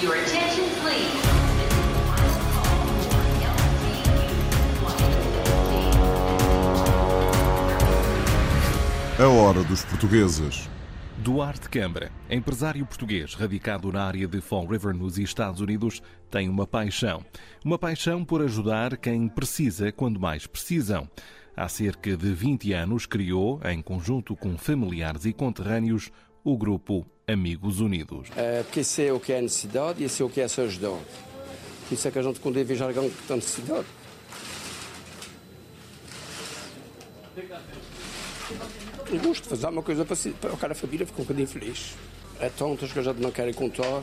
Your attention, please. A hora dos portugueses. Duarte Câmara, empresário português radicado na área de Fall River, nos Estados Unidos, tem uma paixão. Uma paixão por ajudar quem precisa quando mais precisam. Há cerca de 20 anos criou, em conjunto com familiares e conterrâneos, o grupo Amigos Unidos. É, porque sei o que é necessidade e sei o que é ajudar. Por isso é que a gente, quando vê alguém que está necessidade, eu gosto de fazer uma coisa para, para cada família ficar um bocadinho feliz. É tantas que a gente não quer contar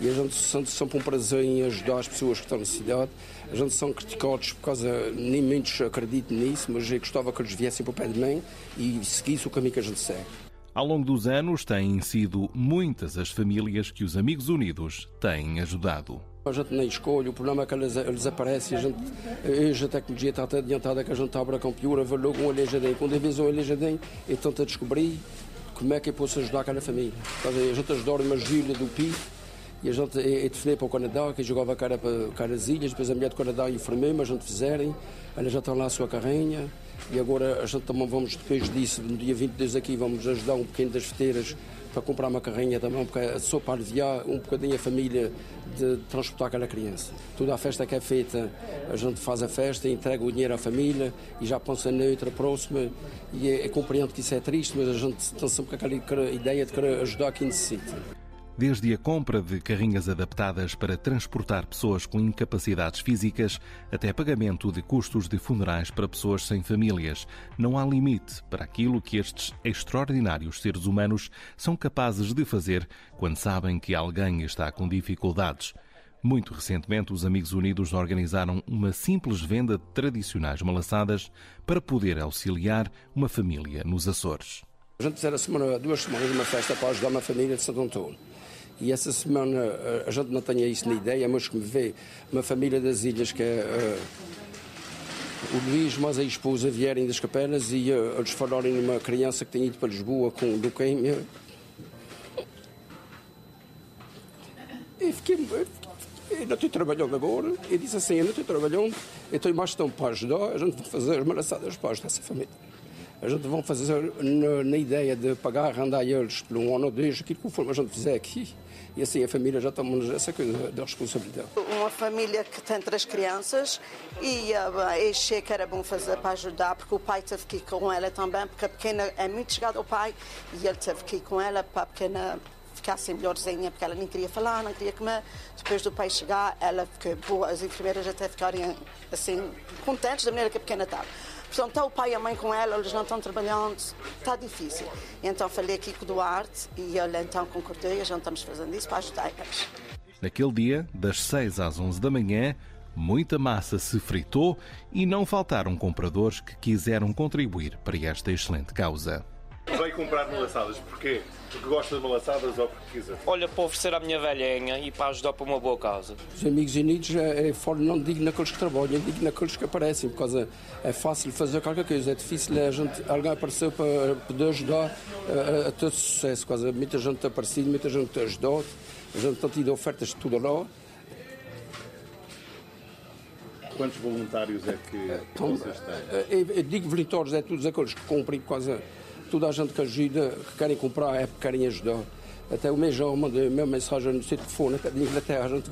e a gente sente sempre um prazer em ajudar as pessoas que estão na cidade. A gente são criticados por causa, nem muitos acreditam nisso, mas eu gostava que eles viessem para o pé de mim e seguissem o caminho que a gente segue. Ao longo dos anos, têm sido muitas as famílias que os Amigos Unidos têm ajudado. A gente nem escolhe, o problema é que eles, eles aparecem. A gente, hoje a tecnologia está tão adiantada que a gente abre a computer, vê logo um alejadinho. Quando vez um alejadinho, e tenta descobrir como é que eu posso ajudar aquela família. A gente ajudou uma Júlia do PI e a gente definiu para o Canadá, que jogava cara para cara as ilhas, depois a mulher do Canadá enfermeira, mas a gente fizerem, ela já está lá a sua carrinha. E agora a gente também vamos, depois disso, no dia 22 aqui, vamos ajudar um pequeno das feteiras para comprar uma carrinha também, porque só para aliviar um bocadinho a família de transportar aquela criança. Toda a festa que é feita, a gente faz a festa, entrega o dinheiro à família e já pensa na outra próxima. E é, é compreendo que isso é triste, mas a gente tem sempre aquela ideia de querer ajudar quem necessita. Desde a compra de carrinhas adaptadas para transportar pessoas com incapacidades físicas até pagamento de custos de funerais para pessoas sem famílias, não há limite para aquilo que estes extraordinários seres humanos são capazes de fazer quando sabem que alguém está com dificuldades. Muito recentemente, os Amigos Unidos organizaram uma simples venda de tradicionais malaçadas para poder auxiliar uma família nos Açores. A gente fizeram semana, duas semanas uma festa para ajudar uma família de Santo Antônio. E essa semana eh, a gente não tinha isso na ideia, mas me vê uma família das ilhas que é eh, o Luís, mas a esposa vierem das capelas e eh, eles falarem numa criança que tinha ido para Lisboa com leucemia. E fiquei, eu não estou trabalhando agora. E disse assim: Eu não estou trabalhando, eu estou mais tempo para ajudar. A gente vai fazer as malaçadas para ajudar essa família. A gente vai fazer na, na ideia de pagar, arrendar eles por um ano ou dois, aquilo conforme a gente fizer aqui. E assim a família já toma essa coisa da responsabilidade. uma família que tem três crianças e uh, achei que era bom fazer para ajudar, porque o pai teve que ir com ela também, porque a pequena é muito chegada ao pai e ele teve que ir com ela para a pequena ficasse melhorzinha, porque ela nem queria falar, não queria comer. Depois do pai chegar, ela ficou boa, as enfermeiras até ficarem assim, contentes da maneira que a pequena estava. Portanto, está o pai e a mãe com ela, eles não estão trabalhando, está difícil. Então falei aqui com o Duarte e ele então concordou e gente estamos fazendo isso para ajudar eles. Naquele dia, das 6 às 11 da manhã, muita massa se fritou e não faltaram compradores que quiseram contribuir para esta excelente causa. Veio comprar malaçadas, porquê? Porque gosta de malaçadas ou porque quiser? Olha, para oferecer à minha velhinha e para ajudar para uma boa causa. Os Amigos Unidos é, é fora, não digo naqueles que trabalham, digo naqueles que aparecem, por causa é fácil fazer qualquer coisa, é difícil a gente, alguém apareceu para poder ajudar a, a, a ter sucesso, causa muita gente tem aparecido, muita gente ajudado, a gente tem tido ofertas de tudo lá. Quantos voluntários é que Então, vocês têm? eu, digo voluntários, é todos aqueles que comprem, por causa toda a gente que ajuda, que querem comprar, é porque querem ajudar. Até o minha mensagem no telefone, de Inglaterra, gente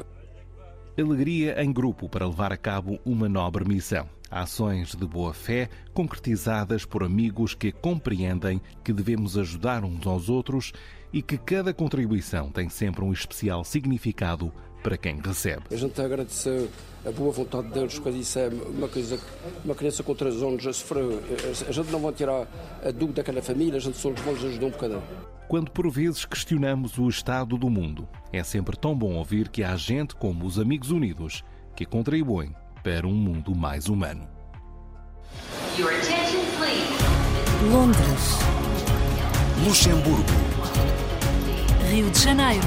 Alegria em grupo para levar a cabo uma nobre missão. Ações de boa fé concretizadas por amigos que compreendem que devemos ajudar uns aos outros e que cada contribuição tem sempre um especial significado para quem recebe. A gente agradece a boa vontade deles, porque isso é uma coisa uma criança com 3 anos já sofreu. A gente não vai tirar a dúvida daquela família, a gente só lhes vai ajudar um bocadinho. Quando por vezes questionamos o estado do mundo, é sempre tão bom ouvir que há gente como os Amigos Unidos que contribuem para um mundo mais humano. Your attention, please. Londres, Luxemburgo, Rio de Janeiro,